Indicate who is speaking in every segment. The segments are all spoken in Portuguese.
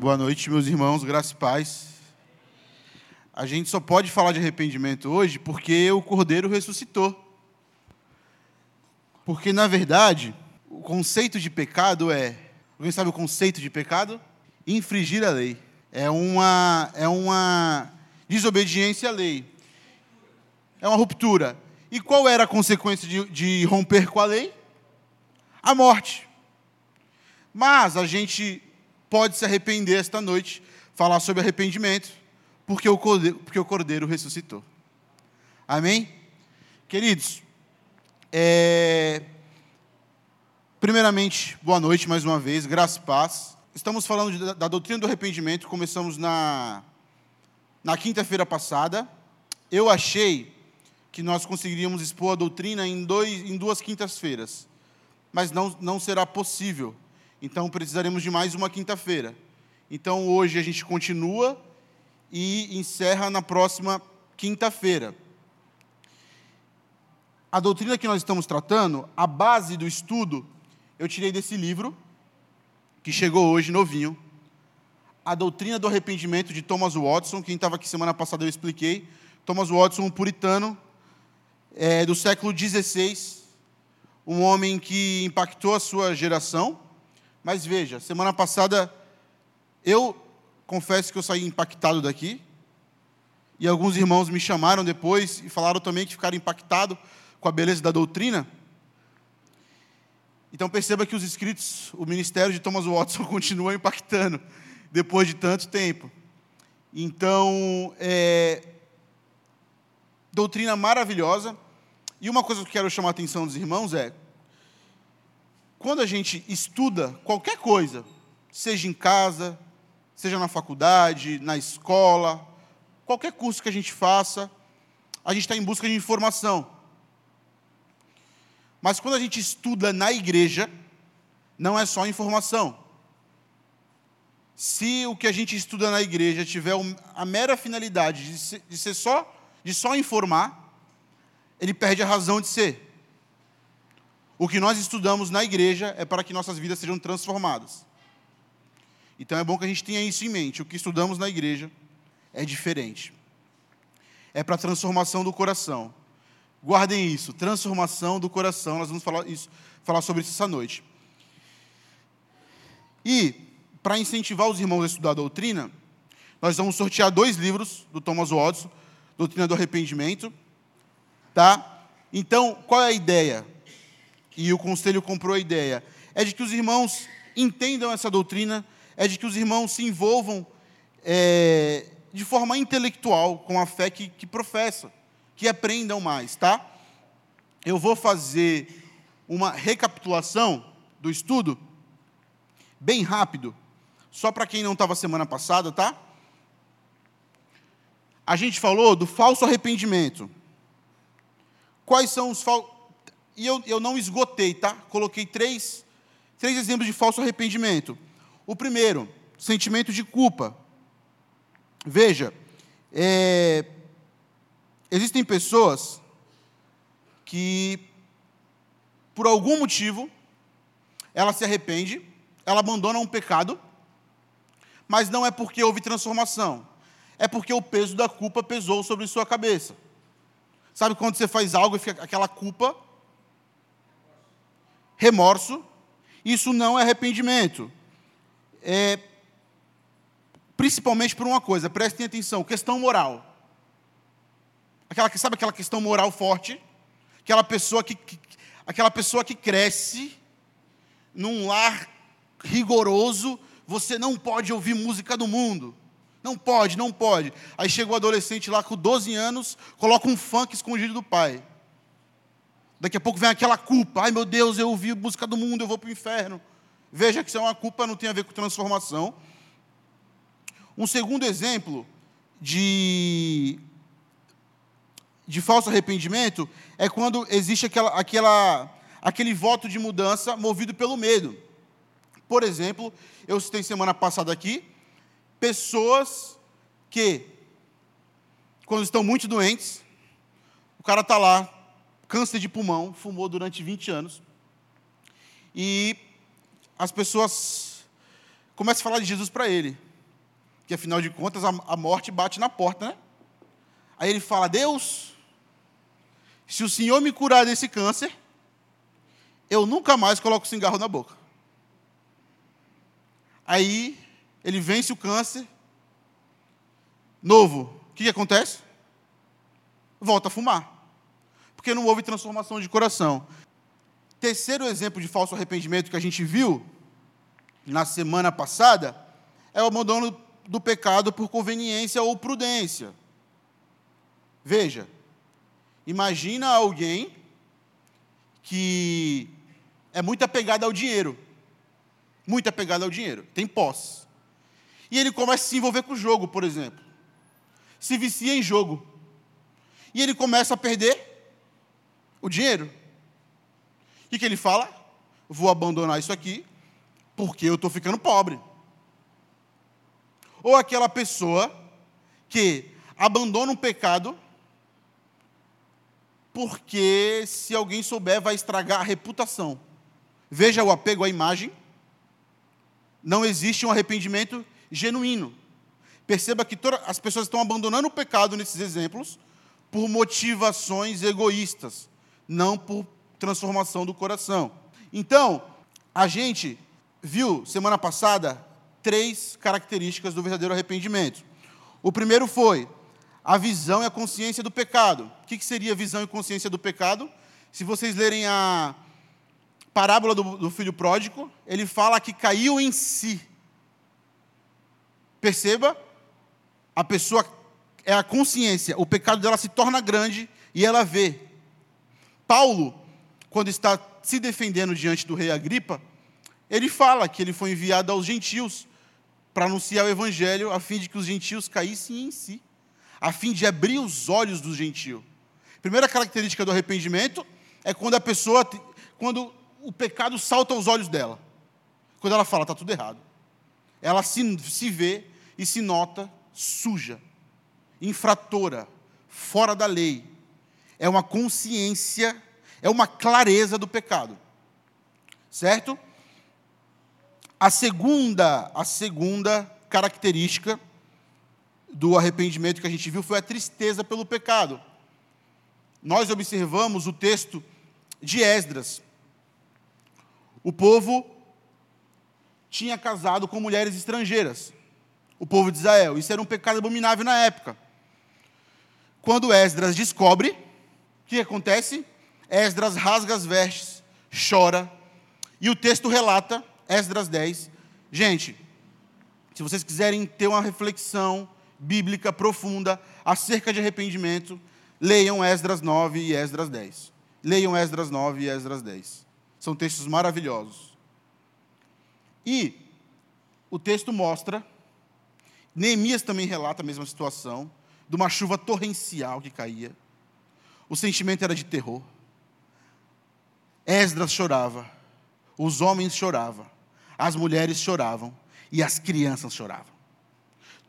Speaker 1: Boa noite, meus irmãos, graça e paz. A gente só pode falar de arrependimento hoje porque o Cordeiro ressuscitou. Porque, na verdade, o conceito de pecado é. Alguém sabe o conceito de pecado? Infringir a lei. É uma, é uma desobediência à lei. É uma ruptura. E qual era a consequência de, de romper com a lei? A morte. Mas a gente pode se arrepender esta noite, falar sobre arrependimento, porque o cordeiro, porque o cordeiro ressuscitou. Amém? Queridos, é... primeiramente, boa noite mais uma vez, graça e paz. Estamos falando de, da doutrina do arrependimento, começamos na, na quinta-feira passada. Eu achei que nós conseguiríamos expor a doutrina em, dois, em duas quintas-feiras, mas não, não será possível então precisaremos de mais uma quinta-feira. Então hoje a gente continua e encerra na próxima quinta-feira. A doutrina que nós estamos tratando, a base do estudo, eu tirei desse livro, que chegou hoje novinho. A doutrina do arrependimento de Thomas Watson, quem estava aqui semana passada eu expliquei. Thomas Watson, um puritano é, do século XVI, um homem que impactou a sua geração mas veja, semana passada eu confesso que eu saí impactado daqui. E alguns irmãos me chamaram depois e falaram também que ficaram impactados com a beleza da doutrina. Então perceba que os escritos, o ministério de Thomas Watson continua impactando depois de tanto tempo. Então, é, doutrina maravilhosa. E uma coisa que eu quero chamar a atenção dos irmãos é quando a gente estuda qualquer coisa, seja em casa, seja na faculdade, na escola, qualquer curso que a gente faça, a gente está em busca de informação. Mas quando a gente estuda na igreja, não é só informação. Se o que a gente estuda na igreja tiver a mera finalidade de ser, só, de só informar, ele perde a razão de ser. O que nós estudamos na igreja é para que nossas vidas sejam transformadas. Então é bom que a gente tenha isso em mente. O que estudamos na igreja é diferente. É para a transformação do coração. Guardem isso, transformação do coração. Nós vamos falar, isso, falar sobre isso essa noite. E, para incentivar os irmãos a estudar a doutrina, nós vamos sortear dois livros do Thomas Watson, Doutrina do Arrependimento. Tá? Então, qual é a ideia? E o conselho comprou a ideia, é de que os irmãos entendam essa doutrina, é de que os irmãos se envolvam é, de forma intelectual com a fé que, que que aprendam mais, tá? Eu vou fazer uma recapitulação do estudo, bem rápido, só para quem não estava semana passada, tá? A gente falou do falso arrependimento. Quais são os falsos e eu, eu não esgotei, tá? Coloquei três, três exemplos de falso arrependimento. O primeiro, sentimento de culpa. Veja, é, existem pessoas que, por algum motivo, ela se arrepende, ela abandona um pecado, mas não é porque houve transformação, é porque o peso da culpa pesou sobre sua cabeça. Sabe quando você faz algo e fica aquela culpa remorso, isso não é arrependimento. É, principalmente por uma coisa, prestem atenção, questão moral. Aquela, sabe aquela questão moral forte? Aquela pessoa que, que aquela pessoa que cresce num lar rigoroso, você não pode ouvir música do mundo. Não pode, não pode. Aí chega o adolescente lá com 12 anos, coloca um funk escondido do pai. Daqui a pouco vem aquela culpa. Ai meu Deus, eu ouvi música do mundo, eu vou para o inferno. Veja que isso é uma culpa, não tem a ver com transformação. Um segundo exemplo de, de falso arrependimento é quando existe aquela, aquela, aquele voto de mudança movido pelo medo. Por exemplo, eu citei semana passada aqui, pessoas que, quando estão muito doentes, o cara está lá, câncer de pulmão, fumou durante 20 anos. E as pessoas começam a falar de Jesus para ele. que afinal de contas a, morte bate na porta, né? Aí ele fala: Deus, se o Senhor me curar desse câncer, eu nunca mais coloco cigarro na boca. Aí ele vence o câncer, novo. O que, que acontece? Volta a fumar. Porque não houve transformação de coração. Terceiro exemplo de falso arrependimento que a gente viu na semana passada é o abandono do pecado por conveniência ou prudência. Veja, imagina alguém que é muito apegado ao dinheiro. Muito apegado ao dinheiro, tem posse. E ele começa a se envolver com o jogo, por exemplo. Se vicia em jogo. E ele começa a perder o dinheiro. O que, ele fala? Vou abandonar isso aqui, porque eu estou ficando pobre. Ou aquela pessoa que abandona um pecado porque se alguém souber vai estragar a reputação. Veja o apego à imagem. Não existe um arrependimento genuíno. Perceba que todas as pessoas estão abandonando o pecado nesses exemplos por motivações egoístas, não por transformação do coração. Então, a gente viu semana passada três características do verdadeiro arrependimento. O primeiro foi a visão e a consciência do pecado. O que seria visão e consciência do pecado? Se vocês lerem a parábola do, do filho pródigo, ele fala que caiu em si. Perceba, a pessoa é a consciência, o pecado dela se torna grande e ela vê. Paulo, quando está se defendendo diante do rei Agripa, ele fala que ele foi enviado aos gentios para anunciar o evangelho a fim de que os gentios caíssem em si a fim de abrir os olhos do gentio. Primeira característica do arrependimento é quando a pessoa, quando o pecado salta aos olhos dela. Quando ela fala, está tudo errado. Ela se, se vê e se nota suja, infratora, fora da lei. É uma consciência, é uma clareza do pecado. Certo? A segunda, a segunda característica do arrependimento que a gente viu foi a tristeza pelo pecado. Nós observamos o texto de Esdras. O povo tinha casado com mulheres estrangeiras, o povo de Israel. Isso era um pecado abominável na época. Quando Esdras descobre, que acontece? Esdras rasga as vestes, chora, e o texto relata, Esdras 10. Gente, se vocês quiserem ter uma reflexão bíblica profunda acerca de arrependimento, leiam Esdras 9 e Esdras 10. Leiam Esdras 9 e Esdras 10. São textos maravilhosos. E o texto mostra, Neemias também relata a mesma situação, de uma chuva torrencial que caía. O sentimento era de terror. Esdras chorava, os homens choravam, as mulheres choravam e as crianças choravam.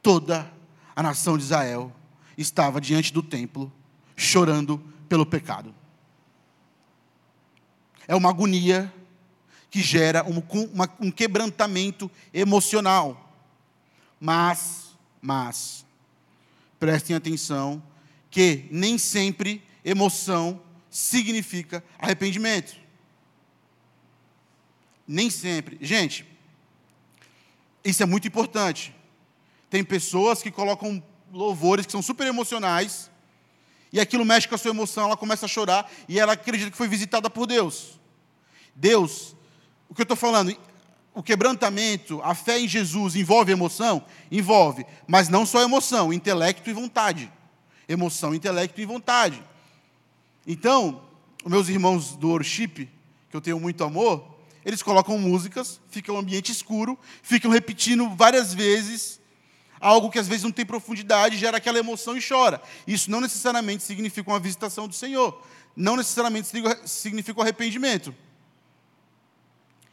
Speaker 1: Toda a nação de Israel estava diante do templo, chorando pelo pecado. É uma agonia que gera um, uma, um quebrantamento emocional. Mas, mas, prestem atenção que nem sempre emoção significa arrependimento. Nem sempre. Gente, isso é muito importante. Tem pessoas que colocam louvores que são super emocionais, e aquilo mexe com a sua emoção, ela começa a chorar, e ela acredita que foi visitada por Deus. Deus, o que eu estou falando, o quebrantamento, a fé em Jesus envolve emoção? Envolve, mas não só emoção, intelecto e vontade. Emoção, intelecto e vontade. Então, meus irmãos do worship, que eu tenho muito amor, eles colocam músicas, fica um ambiente escuro, ficam repetindo várias vezes algo que às vezes não tem profundidade, gera aquela emoção e chora. Isso não necessariamente significa uma visitação do Senhor, não necessariamente significa o arrependimento.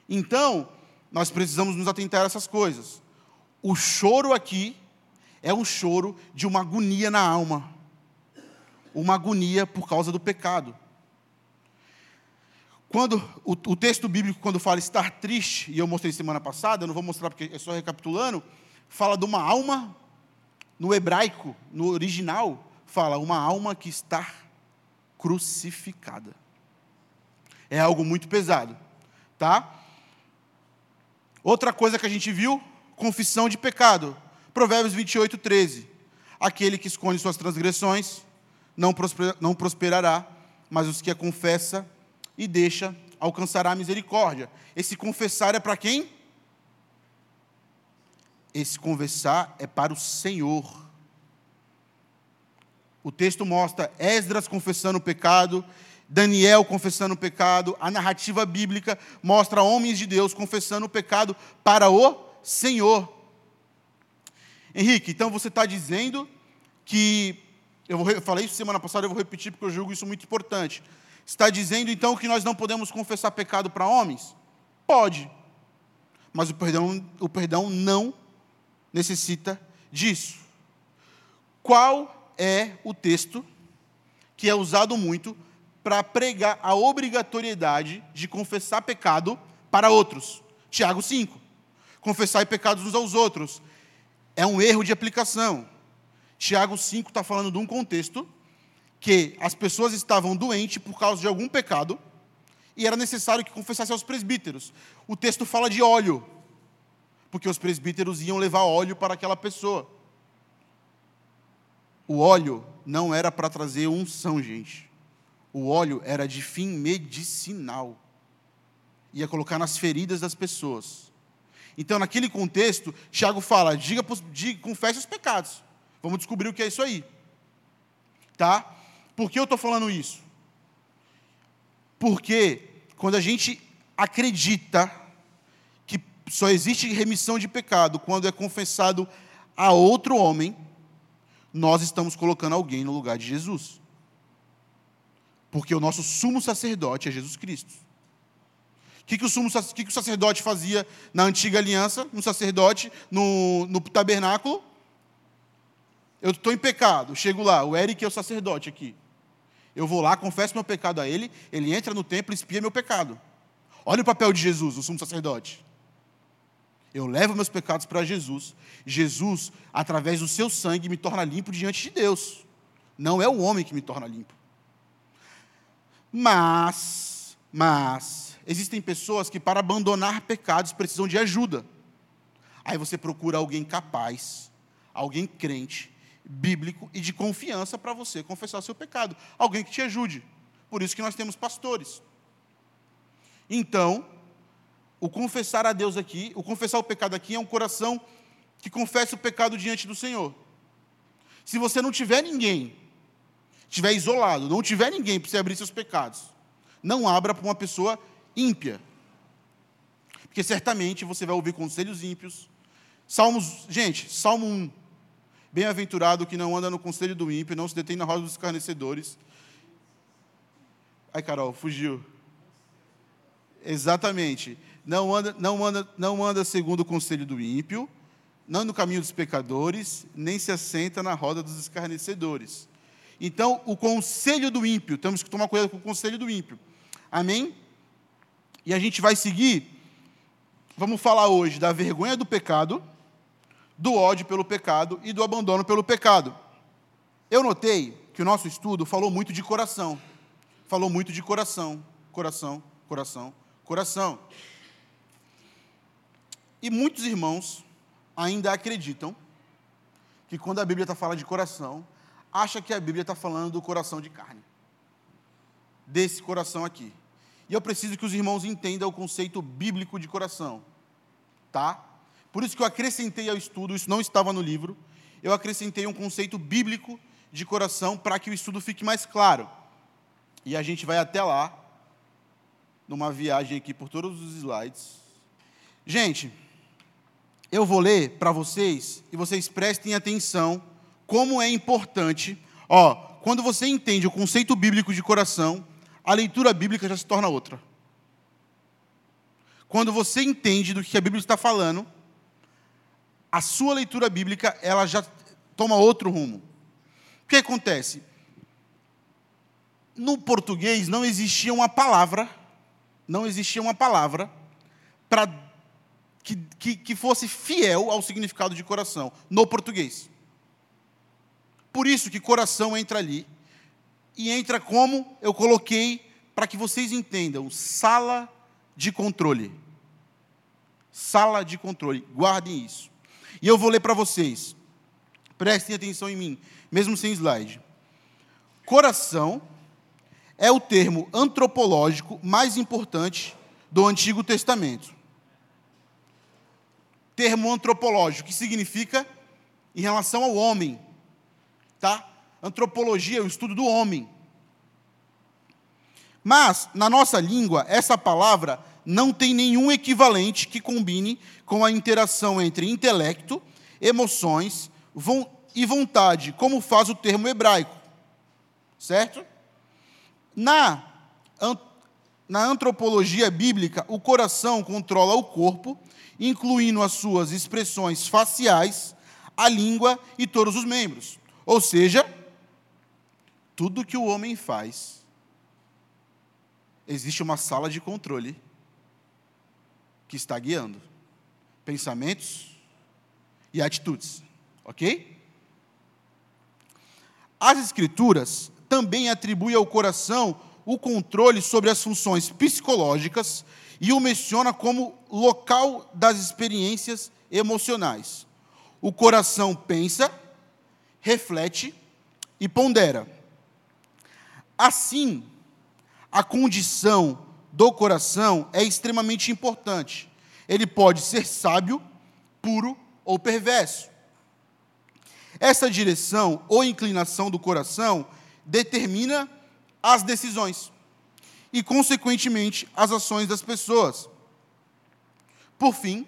Speaker 1: Então, nós precisamos nos atentar a essas coisas. O choro aqui é um choro de uma agonia na alma, uma agonia por causa do pecado. Quando o, o texto bíblico, quando fala estar triste, e eu mostrei semana passada, eu não vou mostrar porque é só recapitulando, fala de uma alma no hebraico, no original, fala uma alma que está crucificada. É algo muito pesado, tá? Outra coisa que a gente viu, confissão de pecado. Provérbios 28, 13. Aquele que esconde suas transgressões não, não prosperará, mas os que a confessa e deixa alcançará a misericórdia. Esse confessar é para quem? Esse conversar é para o Senhor. O texto mostra Esdras confessando o pecado, Daniel confessando o pecado, a narrativa bíblica mostra homens de Deus confessando o pecado para o Senhor. Henrique, então você está dizendo que, eu, vou, eu falei isso semana passada, eu vou repetir porque eu julgo isso muito importante. Está dizendo então que nós não podemos confessar pecado para homens? Pode, mas o perdão, o perdão não necessita disso. Qual é o texto que é usado muito para pregar a obrigatoriedade de confessar pecado para outros. Tiago 5. Confessar pecados uns aos outros. É um erro de aplicação. Tiago 5 está falando de um contexto que as pessoas estavam doentes por causa de algum pecado e era necessário que confessasse aos presbíteros. O texto fala de óleo, porque os presbíteros iam levar óleo para aquela pessoa. O óleo não era para trazer unção, gente o óleo era de fim medicinal. Ia colocar nas feridas das pessoas. Então, naquele contexto, Tiago fala: diga, diga, confesse os pecados. Vamos descobrir o que é isso aí. Tá? Por que eu estou falando isso? Porque quando a gente acredita que só existe remissão de pecado quando é confessado a outro homem, nós estamos colocando alguém no lugar de Jesus. Porque o nosso sumo sacerdote é Jesus Cristo. O que, que, o, sumo, que, que o sacerdote fazia na antiga aliança, no sacerdote, no, no tabernáculo? Eu estou em pecado, chego lá, o Eric é o sacerdote aqui. Eu vou lá, confesso meu pecado a ele, ele entra no templo e espia meu pecado. Olha o papel de Jesus, o sumo sacerdote. Eu levo meus pecados para Jesus. Jesus, através do seu sangue, me torna limpo diante de Deus. Não é o homem que me torna limpo. Mas, mas, existem pessoas que para abandonar pecados precisam de ajuda. Aí você procura alguém capaz, alguém crente, bíblico e de confiança para você confessar seu pecado. Alguém que te ajude. Por isso que nós temos pastores. Então, o confessar a Deus aqui, o confessar o pecado aqui é um coração que confessa o pecado diante do Senhor. Se você não tiver ninguém estiver isolado, não tiver ninguém para você abrir seus pecados, não abra para uma pessoa ímpia. Porque certamente você vai ouvir conselhos ímpios. Salmos, gente, Salmo 1. Bem-aventurado que não anda no conselho do ímpio, não se detém na roda dos escarnecedores. Ai, Carol, fugiu. Exatamente. Não anda, não anda, não anda segundo o conselho do ímpio, não no caminho dos pecadores, nem se assenta na roda dos escarnecedores. Então, o conselho do ímpio, temos que tomar cuidado com o conselho do ímpio. Amém? E a gente vai seguir. Vamos falar hoje da vergonha do pecado, do ódio pelo pecado e do abandono pelo pecado. Eu notei que o nosso estudo falou muito de coração. Falou muito de coração, coração, coração, coração. E muitos irmãos ainda acreditam que quando a Bíblia está falando de coração, acha que a Bíblia está falando do coração de carne. Desse coração aqui. E eu preciso que os irmãos entendam o conceito bíblico de coração. Tá? Por isso que eu acrescentei ao estudo, isso não estava no livro, eu acrescentei um conceito bíblico de coração para que o estudo fique mais claro. E a gente vai até lá, numa viagem aqui por todos os slides. Gente, eu vou ler para vocês e vocês prestem atenção como é importante, ó, quando você entende o conceito bíblico de coração, a leitura bíblica já se torna outra. Quando você entende do que a Bíblia está falando, a sua leitura bíblica ela já toma outro rumo. O que acontece? No português não existia uma palavra, não existia uma palavra para que, que, que fosse fiel ao significado de coração no português. por isso que coração entra ali. E entra como eu coloquei para que vocês entendam, sala de controle. Sala de controle. Guardem isso. E eu vou ler para vocês. Prestem atenção em mim, mesmo sem slide. Coração é o termo antropológico mais importante do Antigo Testamento. Termo antropológico, que significa em relação ao homem, tá? Antropologia é o estudo do homem. Mas, na nossa língua, essa palavra não tem nenhum equivalente que combine com a interação entre intelecto, emoções e vontade, como faz o termo hebraico. Certo? Na, na antropologia bíblica, o coração controla o corpo, incluindo as suas expressões faciais, a língua e todos os membros. Ou seja, tudo que o homem faz, existe uma sala de controle que está guiando pensamentos e atitudes, ok? As Escrituras também atribui ao coração o controle sobre as funções psicológicas e o menciona como local das experiências emocionais. O coração pensa, reflete e pondera. Assim, a condição do coração é extremamente importante. Ele pode ser sábio, puro ou perverso. Essa direção ou inclinação do coração determina as decisões e, consequentemente, as ações das pessoas. Por fim,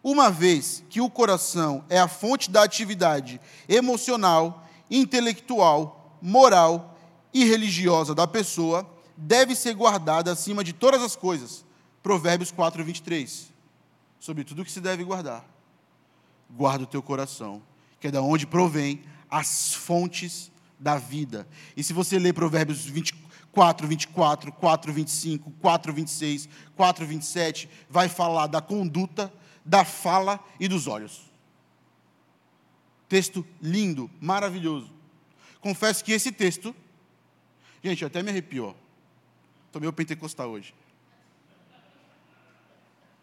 Speaker 1: uma vez que o coração é a fonte da atividade emocional, intelectual, moral e religiosa da pessoa, deve ser guardada acima de todas as coisas. Provérbios 4, 23. Sobre tudo que se deve guardar, guarda o teu coração, que é da onde provém as fontes da vida. E se você ler Provérbios 24, 24, 4, 25, 4, 26, 4, 27, vai falar da conduta, da fala e dos olhos. Texto lindo, maravilhoso. Confesso que esse texto, gente, até me arrepiou. Estou meio pentecostal hoje.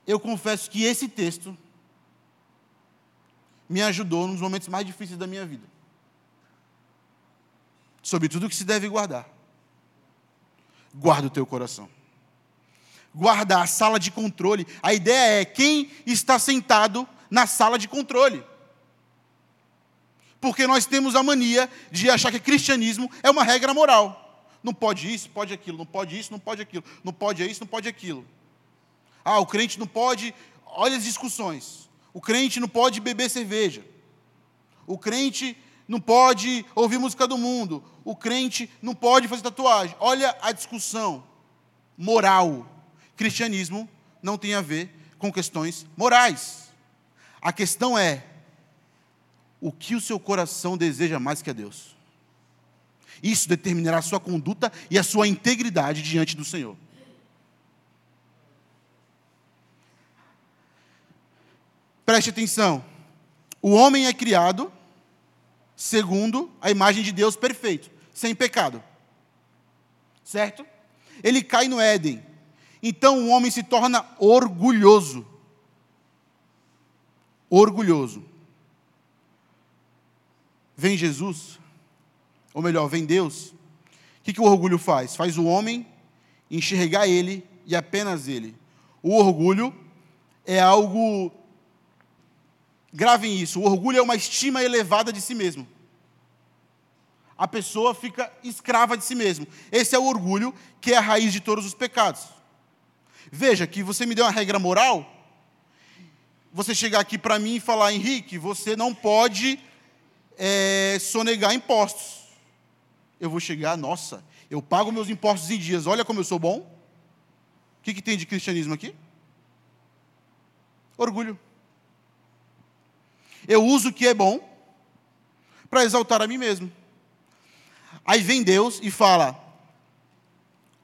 Speaker 1: Eu confesso que esse texto me ajudou nos momentos mais difíceis da minha vida sobre tudo que se deve guardar. Guarda o teu coração. Guarda a sala de controle. A ideia é quem está sentado na sala de controle. Porque nós temos a mania de achar que cristianismo é uma regra moral. Não pode isso, pode aquilo, não pode isso, não pode aquilo, não pode isso, não pode aquilo. Ah, o crente não pode. Olha as discussões. O crente não pode beber cerveja. O crente não pode ouvir música do mundo, o crente não pode fazer tatuagem. Olha a discussão moral. Cristianismo não tem a ver com questões morais. A questão é o que o seu coração deseja mais que a Deus. Isso determinará a sua conduta e a sua integridade diante do Senhor. Preste atenção. O homem é criado segundo a imagem de Deus perfeito, sem pecado. Certo? Ele cai no Éden. Então o homem se torna orgulhoso. Orgulhoso. Vem Jesus, ou melhor, vem Deus. O que, que o orgulho faz? Faz o homem enxergar ele e apenas ele. O orgulho é algo Gravem isso: o orgulho é uma estima elevada de si mesmo. A pessoa fica escrava de si mesmo. Esse é o orgulho que é a raiz de todos os pecados. Veja que você me deu uma regra moral. Você chegar aqui para mim e falar, Henrique, você não pode é, sonegar impostos. Eu vou chegar, nossa, eu pago meus impostos em dias, olha como eu sou bom. O que, que tem de cristianismo aqui? Orgulho. Eu uso o que é bom para exaltar a mim mesmo. Aí vem Deus e fala: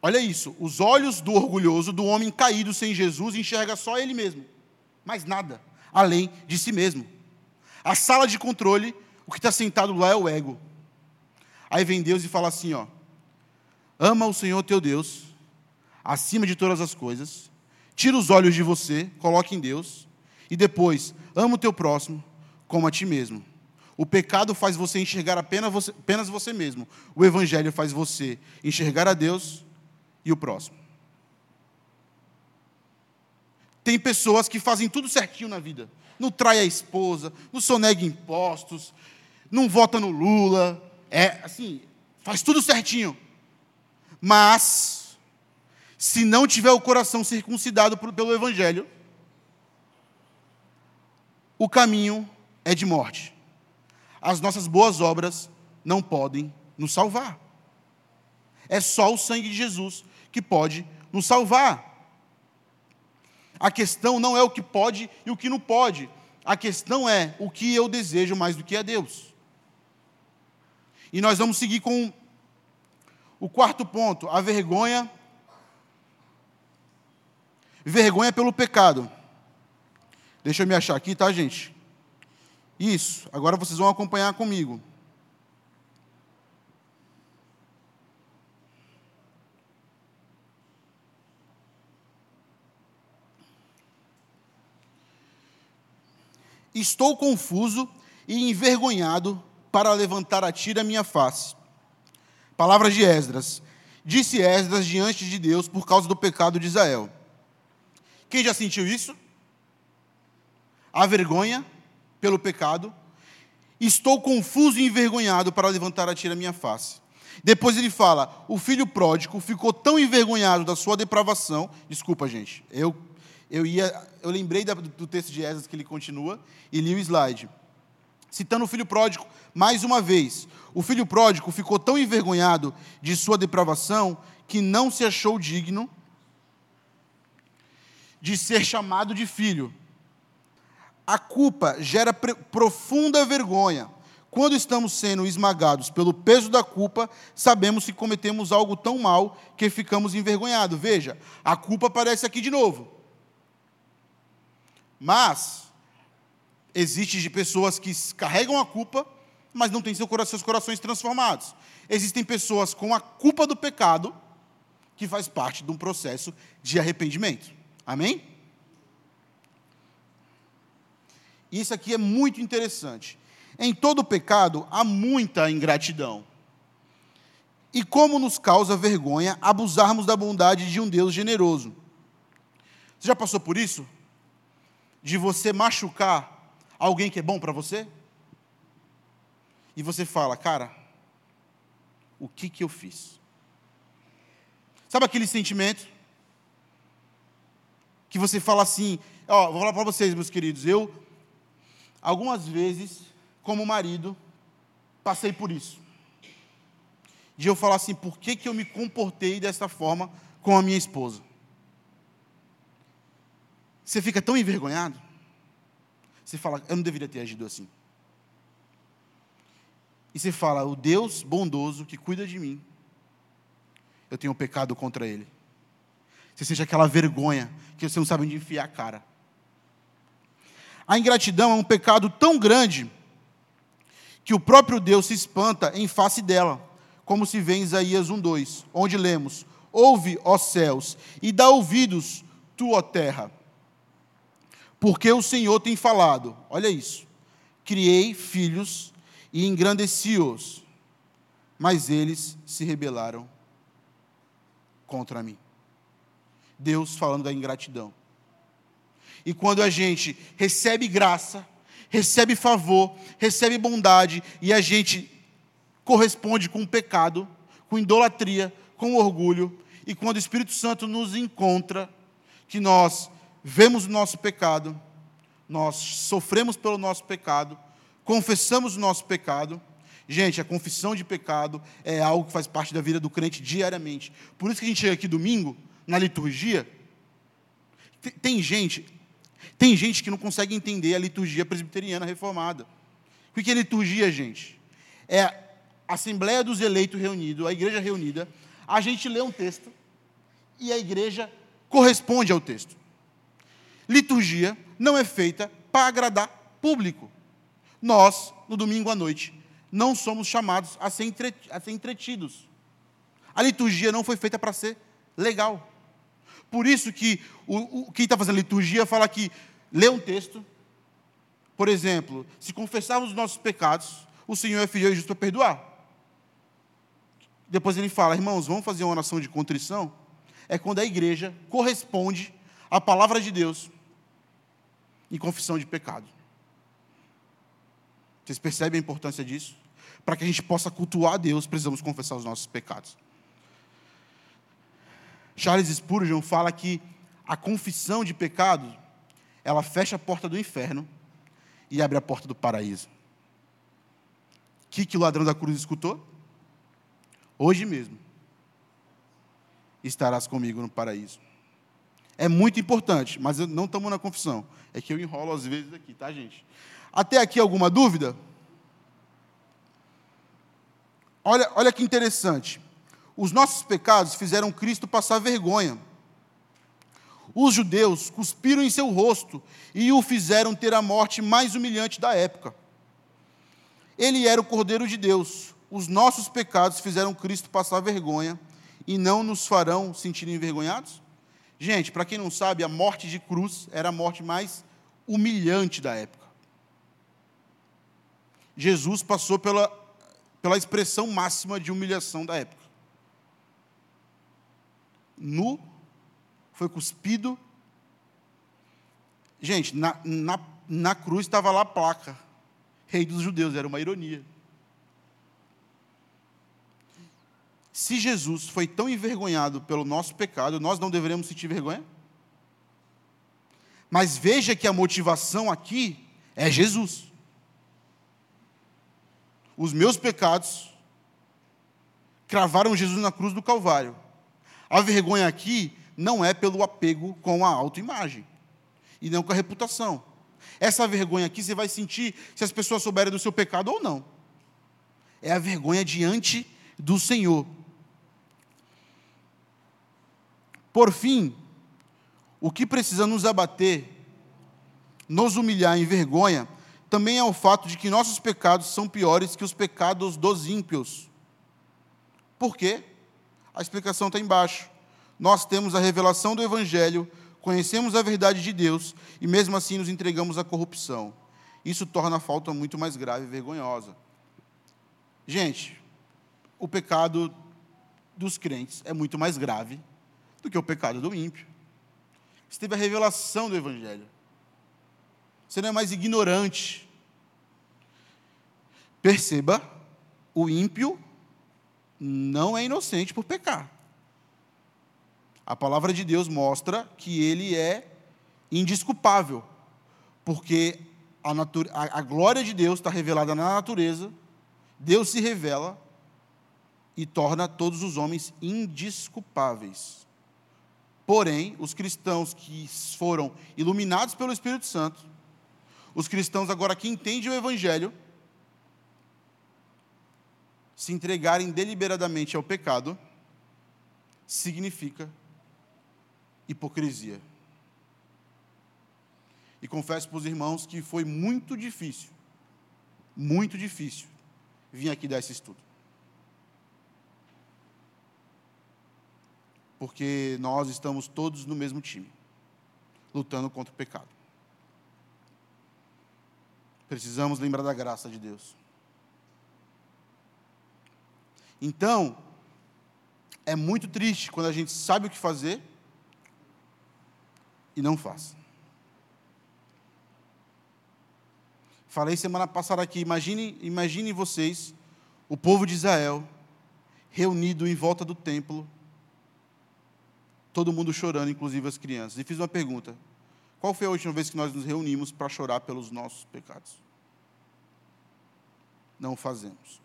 Speaker 1: Olha isso, os olhos do orgulhoso, do homem caído sem Jesus, enxerga só ele mesmo, mais nada, além de si mesmo. A sala de controle o que está sentado lá é o ego. Aí vem Deus e fala assim: ó, ama o Senhor teu Deus, acima de todas as coisas, tira os olhos de você, coloque em Deus, e depois, ama o teu próximo como a ti mesmo. O pecado faz você enxergar apenas você, apenas você mesmo. O Evangelho faz você enxergar a Deus e o próximo. Tem pessoas que fazem tudo certinho na vida. Não trai a esposa, não sonega impostos, não vota no Lula. É assim, faz tudo certinho. Mas, se não tiver o coração circuncidado pelo Evangelho, o caminho é de morte. As nossas boas obras não podem nos salvar. É só o sangue de Jesus que pode nos salvar. A questão não é o que pode e o que não pode. A questão é o que eu desejo mais do que a Deus. E nós vamos seguir com o quarto ponto, a vergonha. Vergonha pelo pecado. Deixa eu me achar aqui, tá, gente? Isso, agora vocês vão acompanhar comigo. Estou confuso e envergonhado para levantar a tira a minha face. Palavras de Esdras. Disse Esdras diante de Deus por causa do pecado de Israel. Quem já sentiu isso? A vergonha pelo pecado. Estou confuso e envergonhado para levantar a tira a minha face. Depois ele fala: o filho pródigo ficou tão envergonhado da sua depravação. Desculpa, gente. Eu eu ia, eu lembrei do texto de Esdras que ele continua e li o slide. Citando o filho pródigo mais uma vez. O filho pródigo ficou tão envergonhado de sua depravação que não se achou digno de ser chamado de filho. A culpa gera profunda vergonha. Quando estamos sendo esmagados pelo peso da culpa, sabemos que cometemos algo tão mal que ficamos envergonhados. Veja, a culpa aparece aqui de novo. Mas existe de pessoas que carregam a culpa, mas não têm seus corações transformados. Existem pessoas com a culpa do pecado, que faz parte de um processo de arrependimento. Amém? Isso aqui é muito interessante. Em todo pecado há muita ingratidão. E como nos causa vergonha abusarmos da bondade de um Deus generoso. Você já passou por isso? de você machucar alguém que é bom para você? E você fala, cara, o que que eu fiz? Sabe aquele sentimento que você fala assim, ó, vou falar para vocês, meus queridos, eu algumas vezes, como marido, passei por isso. De eu falar assim, por que que eu me comportei dessa forma com a minha esposa? Você fica tão envergonhado. Você fala, eu não deveria ter agido assim. E você fala, o Deus bondoso que cuida de mim, eu tenho um pecado contra ele. Você sente aquela vergonha que você não sabe onde enfiar a cara. A ingratidão é um pecado tão grande que o próprio Deus se espanta em face dela, como se vê em Isaías 1:2, onde lemos: Ouve, ó céus, e dá ouvidos, tu, ó terra porque o Senhor tem falado. Olha isso. Criei filhos e engrandeci-os, mas eles se rebelaram contra mim. Deus falando da ingratidão. E quando a gente recebe graça, recebe favor, recebe bondade, e a gente corresponde com pecado, com idolatria, com orgulho, e quando o Espírito Santo nos encontra, que nós vemos o nosso pecado, nós sofremos pelo nosso pecado, confessamos o nosso pecado. Gente, a confissão de pecado é algo que faz parte da vida do crente diariamente. Por isso que a gente chega aqui domingo, na liturgia. Tem gente, tem gente que não consegue entender a liturgia presbiteriana reformada. O que é liturgia, gente? É a Assembleia dos Eleitos reunidos, a igreja reunida, a gente lê um texto e a igreja corresponde ao texto. Liturgia não é feita para agradar público. Nós, no domingo à noite, não somos chamados a ser, entretidos. A liturgia não foi feita para ser legal. Por isso que o, o quem está fazendo liturgia fala que lê um texto, por exemplo, se confessarmos os nossos pecados, o Senhor é fiel e justo para perdoar. Depois ele fala, irmãos, vamos fazer uma oração de contrição? É quando a igreja corresponde à palavra de Deus em confissão de pecado. Vocês percebem a importância disso? Para que a gente possa cultuar a Deus, precisamos confessar os nossos pecados. Charles Spurgeon fala que a confissão de pecado, ela fecha a porta do inferno e abre a porta do paraíso. O que, que o ladrão da cruz escutou? Hoje mesmo estarás comigo no paraíso. É muito importante, mas não estamos na confissão. É que eu enrolo às vezes aqui, tá, gente? Até aqui alguma dúvida? Olha, olha que interessante. Os nossos pecados fizeram Cristo passar vergonha. Os judeus cuspiram em seu rosto e o fizeram ter a morte mais humilhante da época. Ele era o Cordeiro de Deus. Os nossos pecados fizeram Cristo passar vergonha e não nos farão sentir envergonhados? Gente, para quem não sabe, a morte de cruz era a morte mais humilhante da época. Jesus passou pela, pela expressão máxima de humilhação da época. Nu, foi cuspido. Gente, na, na, na cruz estava lá a placa. Rei dos judeus, era uma ironia. Se Jesus foi tão envergonhado pelo nosso pecado, nós não deveríamos sentir vergonha? Mas veja que a motivação aqui é Jesus. Os meus pecados cravaram Jesus na cruz do Calvário. A vergonha aqui não é pelo apego com a autoimagem e não com a reputação. Essa vergonha aqui você vai sentir se as pessoas souberem do seu pecado ou não. É a vergonha diante do Senhor. Por fim, o que precisa nos abater, nos humilhar em vergonha, também é o fato de que nossos pecados são piores que os pecados dos ímpios. Por quê? A explicação está embaixo. Nós temos a revelação do Evangelho, conhecemos a verdade de Deus e mesmo assim nos entregamos à corrupção. Isso torna a falta muito mais grave e vergonhosa. Gente, o pecado dos crentes é muito mais grave do que o pecado do ímpio. Você teve a revelação do Evangelho. Você não é mais ignorante. Perceba, o ímpio não é inocente por pecar. A palavra de Deus mostra que ele é indisculpável, porque a, a, a glória de Deus está revelada na natureza, Deus se revela e torna todos os homens indisculpáveis. Porém, os cristãos que foram iluminados pelo Espírito Santo, os cristãos agora que entendem o Evangelho, se entregarem deliberadamente ao pecado, significa hipocrisia. E confesso para os irmãos que foi muito difícil, muito difícil, vir aqui dar esse estudo. Porque nós estamos todos no mesmo time, lutando contra o pecado. Precisamos lembrar da graça de Deus. Então, é muito triste quando a gente sabe o que fazer e não faz. Falei semana passada aqui, imagine, imagine vocês, o povo de Israel, reunido em volta do templo, todo mundo chorando, inclusive as crianças. E fiz uma pergunta: qual foi a última vez que nós nos reunimos para chorar pelos nossos pecados? Não fazemos.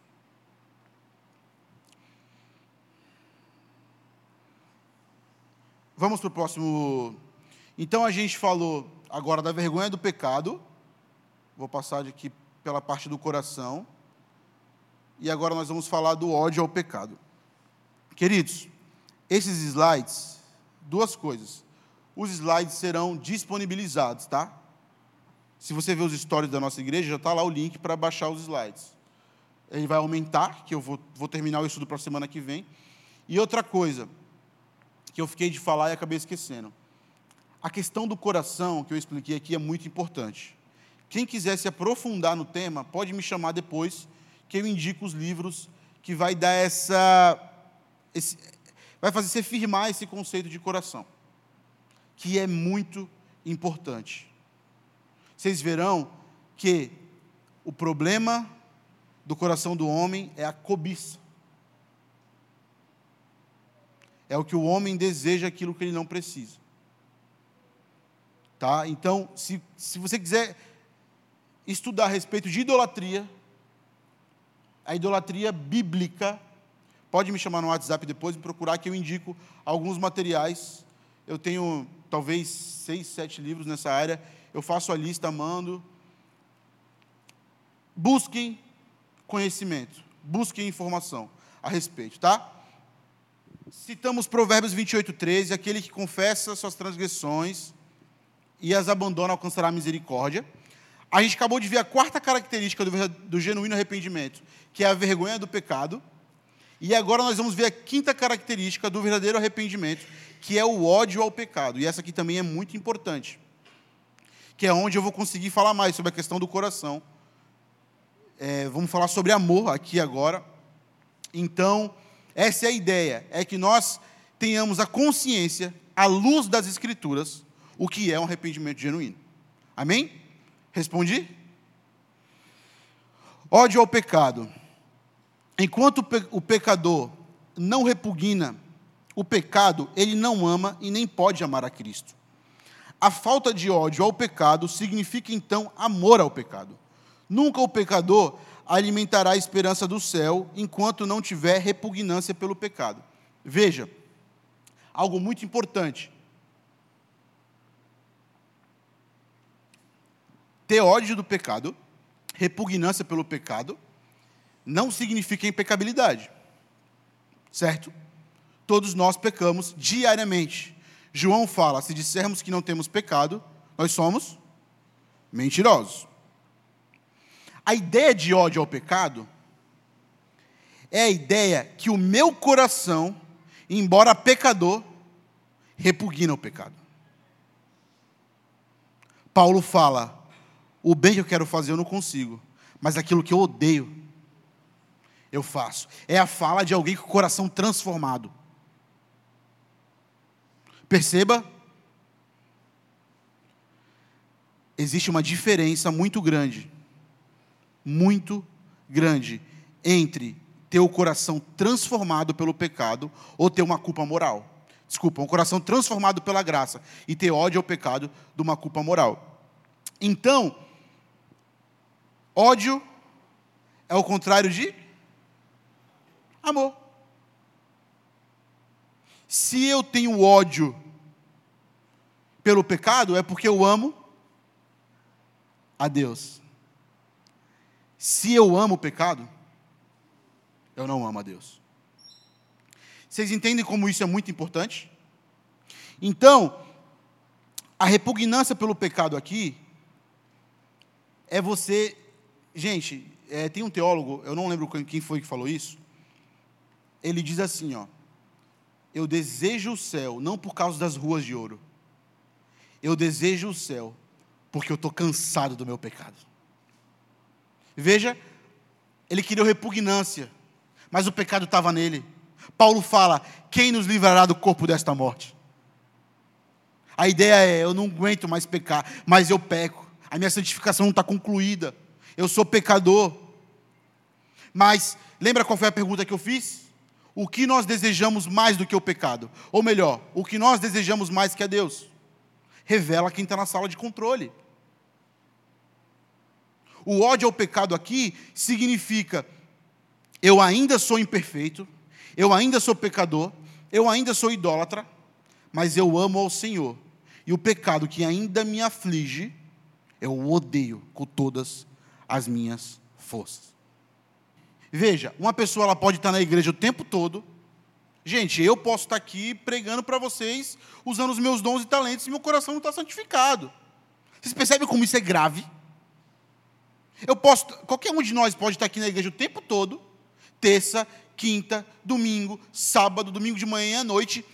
Speaker 1: Vamos para o próximo. Então a gente falou agora da vergonha do pecado. Vou passar aqui pela parte do coração. E agora nós vamos falar do ódio ao pecado. Queridos, esses slides duas coisas. Os slides serão disponibilizados, tá? Se você ver os stories da nossa igreja, já está lá o link para baixar os slides. Ele vai aumentar, que eu vou, vou terminar o estudo para a semana que vem. E outra coisa, que eu fiquei de falar e acabei esquecendo. A questão do coração, que eu expliquei aqui, é muito importante. Quem quiser se aprofundar no tema, pode me chamar depois, que eu indico os livros que vai dar essa. Esse, vai fazer você firmar esse conceito de coração, que é muito importante. Vocês verão que o problema do coração do homem é a cobiça. É o que o homem deseja aquilo que ele não precisa. Tá? Então, se, se você quiser estudar a respeito de idolatria, a idolatria bíblica, pode me chamar no WhatsApp depois, me procurar que eu indico alguns materiais. Eu tenho talvez seis, sete livros nessa área. Eu faço a lista, mando. Busquem conhecimento, busquem informação a respeito, tá? Citamos Provérbios 28, 13, aquele que confessa suas transgressões e as abandona alcançará misericórdia. A gente acabou de ver a quarta característica do, do genuíno arrependimento, que é a vergonha do pecado. E agora nós vamos ver a quinta característica do verdadeiro arrependimento, que é o ódio ao pecado. E essa aqui também é muito importante, que é onde eu vou conseguir falar mais sobre a questão do coração. É, vamos falar sobre amor aqui agora. Então, essa é a ideia, é que nós tenhamos a consciência, à luz das Escrituras, o que é um arrependimento genuíno. Amém? Respondi? Ódio ao pecado. Enquanto o pecador não repugna o pecado, ele não ama e nem pode amar a Cristo. A falta de ódio ao pecado significa então amor ao pecado. Nunca o pecador alimentará a esperança do céu enquanto não tiver repugnância pelo pecado. Veja, algo muito importante. Ter ódio do pecado, repugnância pelo pecado, não significa impecabilidade. Certo? Todos nós pecamos diariamente. João fala: se dissermos que não temos pecado, nós somos mentirosos. A ideia de ódio ao pecado é a ideia que o meu coração, embora pecador, repugna o pecado. Paulo fala: o bem que eu quero fazer eu não consigo, mas aquilo que eu odeio, eu faço. É a fala de alguém com o coração transformado. Perceba? Existe uma diferença muito grande, muito grande, entre ter o coração transformado pelo pecado ou ter uma culpa moral. Desculpa, um coração transformado pela graça e ter ódio ao pecado de uma culpa moral. Então, Ódio é o contrário de amor. Se eu tenho ódio pelo pecado, é porque eu amo a Deus. Se eu amo o pecado, eu não amo a Deus. Vocês entendem como isso é muito importante? Então, a repugnância pelo pecado aqui é você Gente, é, tem um teólogo, eu não lembro quem foi que falou isso. Ele diz assim, ó: Eu desejo o céu não por causa das ruas de ouro. Eu desejo o céu porque eu estou cansado do meu pecado. Veja, ele queria repugnância, mas o pecado estava nele. Paulo fala: Quem nos livrará do corpo desta morte? A ideia é: eu não aguento mais pecar, mas eu peco. A minha santificação não está concluída eu sou pecador. Mas lembra qual foi a pergunta que eu fiz? O que nós desejamos mais do que o pecado? Ou melhor, o que nós desejamos mais que a Deus? Revela quem está na sala de controle. O ódio ao pecado aqui significa: eu ainda sou imperfeito, eu ainda sou pecador, eu ainda sou idólatra, mas eu amo ao Senhor. E o pecado que ainda me aflige, eu odeio com todas as minhas forças. Veja, uma pessoa ela pode estar na igreja o tempo todo. Gente, eu posso estar aqui pregando para vocês, usando os meus dons e talentos, e meu coração não está santificado. Vocês percebem como isso é grave? Eu posso, qualquer um de nós pode estar aqui na igreja o tempo todo, terça, quinta, domingo, sábado, domingo de manhã e à noite,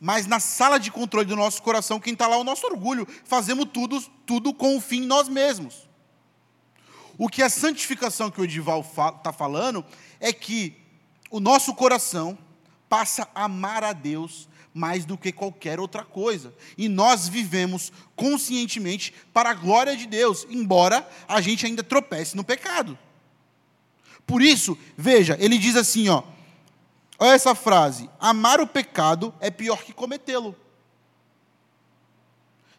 Speaker 1: mas na sala de controle do nosso coração, quem está lá é o nosso orgulho. Fazemos tudo, tudo com o fim nós mesmos. O que a santificação que o Edival está falando é que o nosso coração passa a amar a Deus mais do que qualquer outra coisa. E nós vivemos conscientemente para a glória de Deus, embora a gente ainda tropece no pecado. Por isso, veja, ele diz assim, ó, olha essa frase: amar o pecado é pior que cometê-lo.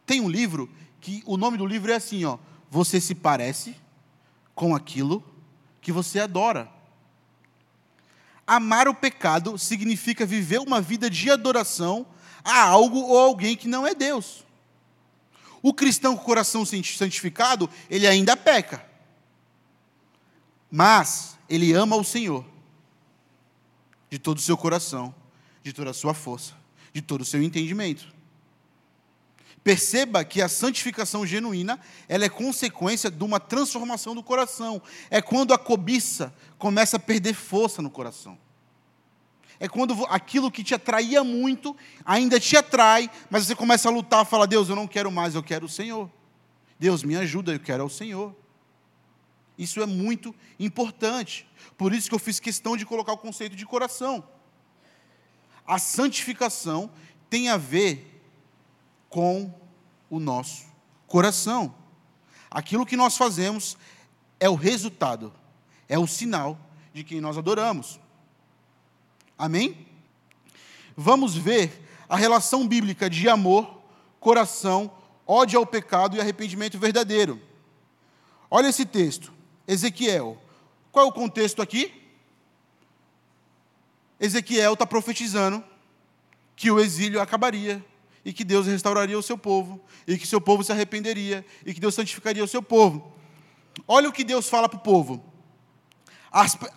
Speaker 1: Tem um livro que o nome do livro é assim, ó, você se parece com aquilo que você adora. Amar o pecado significa viver uma vida de adoração a algo ou alguém que não é Deus. O cristão com o coração santificado, ele ainda peca. Mas ele ama o Senhor de todo o seu coração, de toda a sua força, de todo o seu entendimento. Perceba que a santificação genuína, ela é consequência de uma transformação do coração. É quando a cobiça começa a perder força no coração. É quando aquilo que te atraía muito ainda te atrai, mas você começa a lutar, fala: "Deus, eu não quero mais, eu quero o Senhor. Deus, me ajuda, eu quero o Senhor." Isso é muito importante. Por isso que eu fiz questão de colocar o conceito de coração. A santificação tem a ver com o nosso coração. Aquilo que nós fazemos é o resultado, é o sinal de quem nós adoramos. Amém? Vamos ver a relação bíblica de amor, coração, ódio ao pecado e arrependimento verdadeiro. Olha esse texto, Ezequiel. Qual é o contexto aqui? Ezequiel está profetizando que o exílio acabaria, e que Deus restauraria o seu povo, e que seu povo se arrependeria, e que Deus santificaria o seu povo. Olha o que Deus fala para o povo: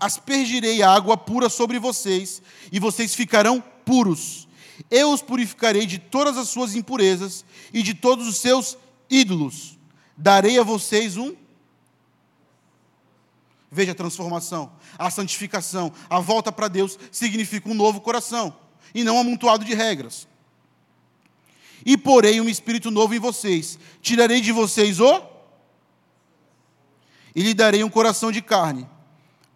Speaker 1: Aspergirei água pura sobre vocês, e vocês ficarão puros. Eu os purificarei de todas as suas impurezas e de todos os seus ídolos. Darei a vocês um. Veja a transformação, a santificação, a volta para Deus significa um novo coração e não um amontoado de regras e porei um espírito novo em vocês. Tirarei de vocês o e lhe darei um coração de carne.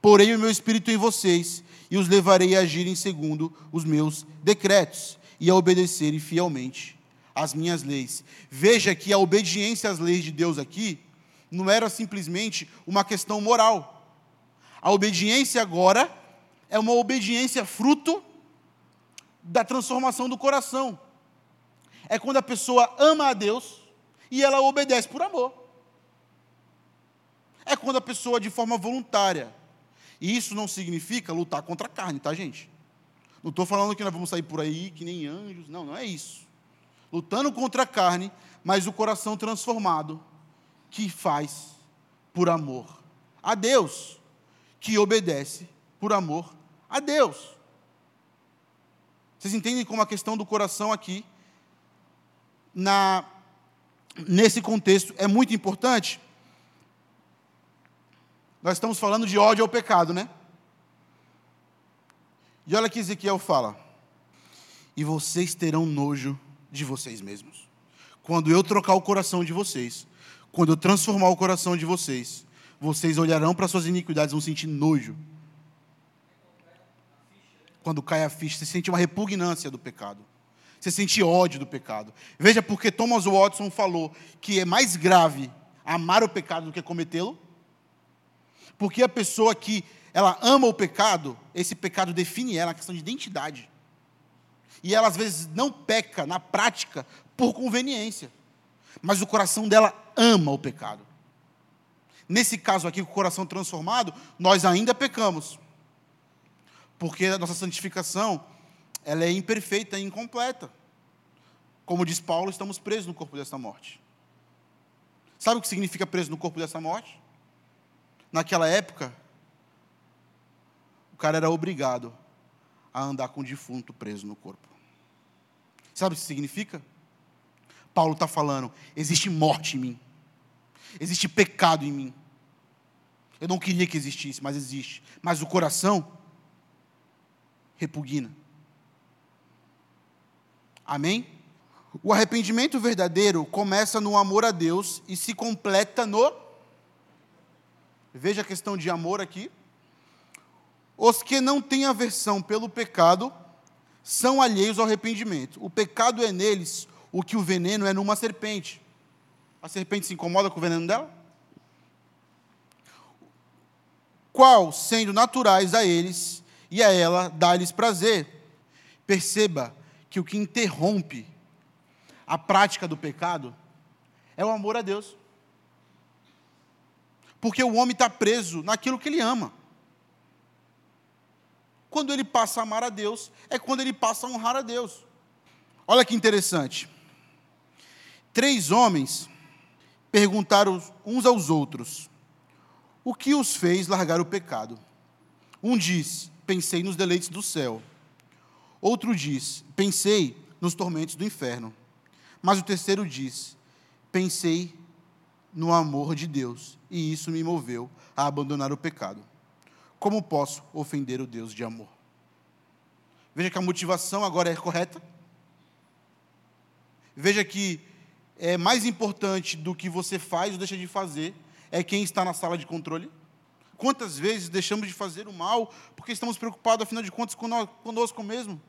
Speaker 1: Porei o meu espírito em vocês e os levarei a agirem segundo os meus decretos e a obedecerem fielmente às minhas leis. Veja que a obediência às leis de Deus aqui não era simplesmente uma questão moral. A obediência agora é uma obediência fruto da transformação do coração é quando a pessoa ama a Deus e ela obedece por amor. É quando a pessoa, de forma voluntária. E isso não significa lutar contra a carne, tá, gente? Não estou falando que nós vamos sair por aí que nem anjos. Não, não é isso. Lutando contra a carne, mas o coração transformado, que faz por amor a Deus, que obedece por amor a Deus. Vocês entendem como a questão do coração aqui na, nesse contexto é muito importante. Nós estamos falando de ódio ao pecado, né? E olha que Ezequiel fala: E vocês terão nojo de vocês mesmos. Quando eu trocar o coração de vocês, quando eu transformar o coração de vocês, vocês olharão para suas iniquidades e vão sentir nojo. Quando cai a ficha, você sente uma repugnância do pecado. Você sente ódio do pecado. Veja porque Thomas Watson falou que é mais grave amar o pecado do que cometê-lo. Porque a pessoa que ela ama o pecado, esse pecado define ela, a questão de identidade. E ela às vezes não peca na prática por conveniência, mas o coração dela ama o pecado. Nesse caso aqui, com o coração transformado, nós ainda pecamos. Porque a nossa santificação ela é imperfeita e incompleta. Como diz Paulo, estamos presos no corpo dessa morte. Sabe o que significa preso no corpo dessa morte? Naquela época, o cara era obrigado a andar com o defunto preso no corpo. Sabe o que significa? Paulo está falando: existe morte em mim, existe pecado em mim. Eu não queria que existisse, mas existe. Mas o coração repugna. Amém? O arrependimento verdadeiro começa no amor a Deus e se completa no. Veja a questão de amor aqui. Os que não têm aversão pelo pecado são alheios ao arrependimento. O pecado é neles o que o veneno é numa serpente. A serpente se incomoda com o veneno dela? Qual, sendo naturais a eles e a ela, dá-lhes prazer. Perceba que o que interrompe a prática do pecado é o amor a Deus. Porque o homem está preso naquilo que ele ama. Quando ele passa a amar a Deus, é quando ele passa a honrar a Deus. Olha que interessante. Três homens perguntaram uns aos outros: O que os fez largar o pecado? Um disse: Pensei nos deleites do céu. Outro diz: Pensei nos tormentos do inferno. Mas o terceiro diz: Pensei no amor de Deus, e isso me moveu a abandonar o pecado. Como posso ofender o Deus de amor? Veja que a motivação agora é correta. Veja que é mais importante do que você faz ou deixa de fazer é quem está na sala de controle. Quantas vezes deixamos de fazer o mal porque estamos preocupados, afinal de contas, conosco mesmo?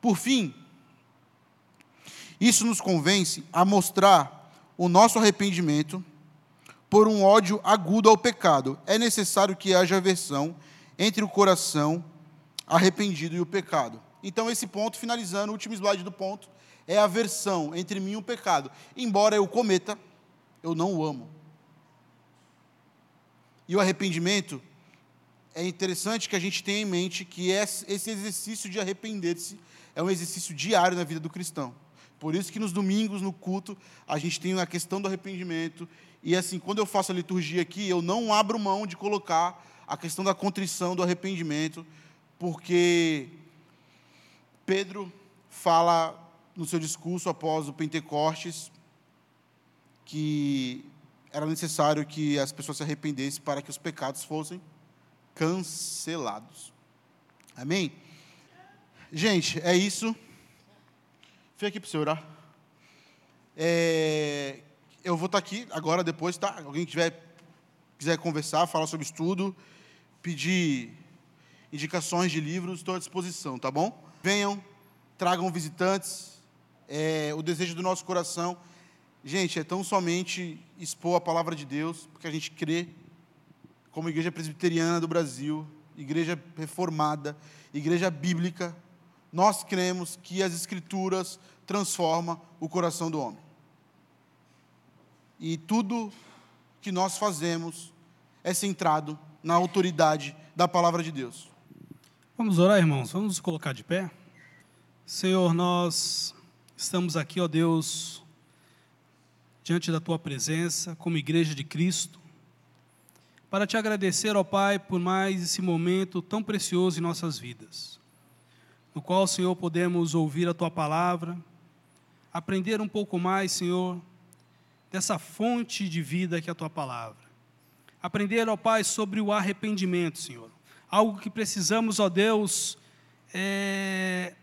Speaker 1: Por fim, isso nos convence a mostrar o nosso arrependimento por um ódio agudo ao pecado. É necessário que haja aversão entre o coração arrependido e o pecado. Então, esse ponto, finalizando, o último slide do ponto, é a aversão entre mim e o pecado. Embora eu cometa, eu não o amo. E o arrependimento, é interessante que a gente tenha em mente que esse exercício de arrepender-se é um exercício diário na vida do cristão. Por isso que nos domingos, no culto, a gente tem a questão do arrependimento. E assim, quando eu faço a liturgia aqui, eu não abro mão de colocar a questão da contrição, do arrependimento, porque Pedro fala no seu discurso após o Pentecostes que era necessário que as pessoas se arrependessem para que os pecados fossem cancelados. Amém? Gente, é isso. Fica aqui para você orar. É, eu vou estar aqui agora, depois, tá? Alguém tiver, quiser conversar, falar sobre estudo, pedir indicações de livros, estou à disposição, tá bom? Venham, tragam visitantes. É, o desejo do nosso coração, gente, é tão somente expor a palavra de Deus, porque a gente crê, como igreja presbiteriana do Brasil, igreja reformada, igreja bíblica, nós cremos que as Escrituras transformam o coração do homem. E tudo que nós fazemos é centrado na autoridade da palavra de Deus.
Speaker 2: Vamos orar, irmãos. Vamos nos colocar de pé. Senhor, nós estamos aqui, ó Deus, diante da tua presença, como igreja de Cristo, para te agradecer, ó Pai, por mais esse momento tão precioso em nossas vidas no qual, Senhor, podemos ouvir a tua palavra, aprender um pouco mais, Senhor, dessa fonte de vida que é a tua palavra. Aprender, ó Pai, sobre o arrependimento, Senhor. Algo que precisamos, ó Deus, é,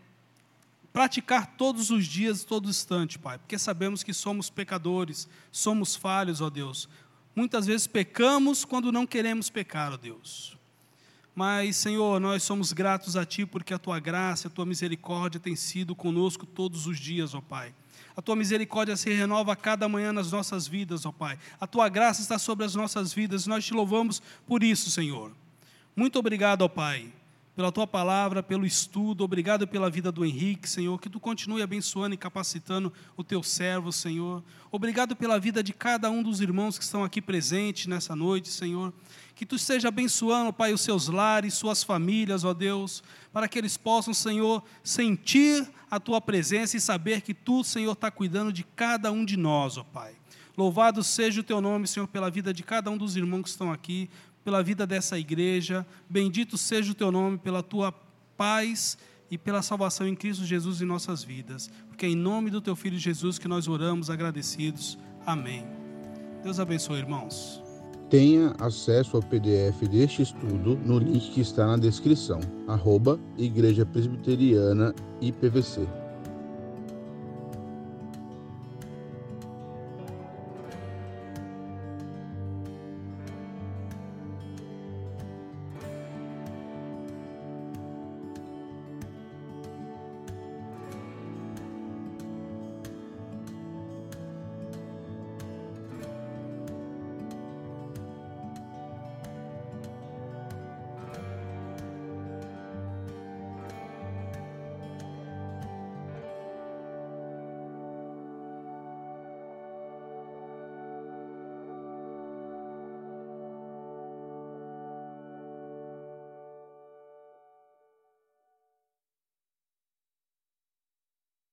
Speaker 2: praticar todos os dias, todo instante, Pai, porque sabemos que somos pecadores, somos falhos, ó Deus. Muitas vezes pecamos quando não queremos pecar, ó Deus. Mas, Senhor, nós somos gratos a Ti porque a Tua graça, a Tua misericórdia tem sido conosco todos os dias, ó Pai. A Tua misericórdia se renova a cada manhã nas nossas vidas, ó Pai. A Tua graça está sobre as nossas vidas e nós te louvamos por isso, Senhor. Muito obrigado, ó Pai pela tua palavra, pelo estudo, obrigado pela vida do Henrique, Senhor, que tu continue abençoando e capacitando o teu servo, Senhor. Obrigado pela vida de cada um dos irmãos que estão aqui presentes nessa noite, Senhor. Que tu esteja abençoando, Pai, os seus lares, suas famílias, ó Deus, para que eles possam, Senhor, sentir a tua presença e saber que tu, Senhor, está cuidando de cada um de nós, ó Pai. Louvado seja o teu nome, Senhor, pela vida de cada um dos irmãos que estão aqui pela vida dessa igreja. Bendito seja o teu nome pela tua paz e pela salvação em Cristo Jesus em nossas vidas. Porque é em nome do teu filho Jesus que nós oramos agradecidos. Amém. Deus abençoe, irmãos.
Speaker 1: Tenha acesso ao PDF deste estudo no link que está na descrição. Arroba Igreja Presbiteriana IPVC.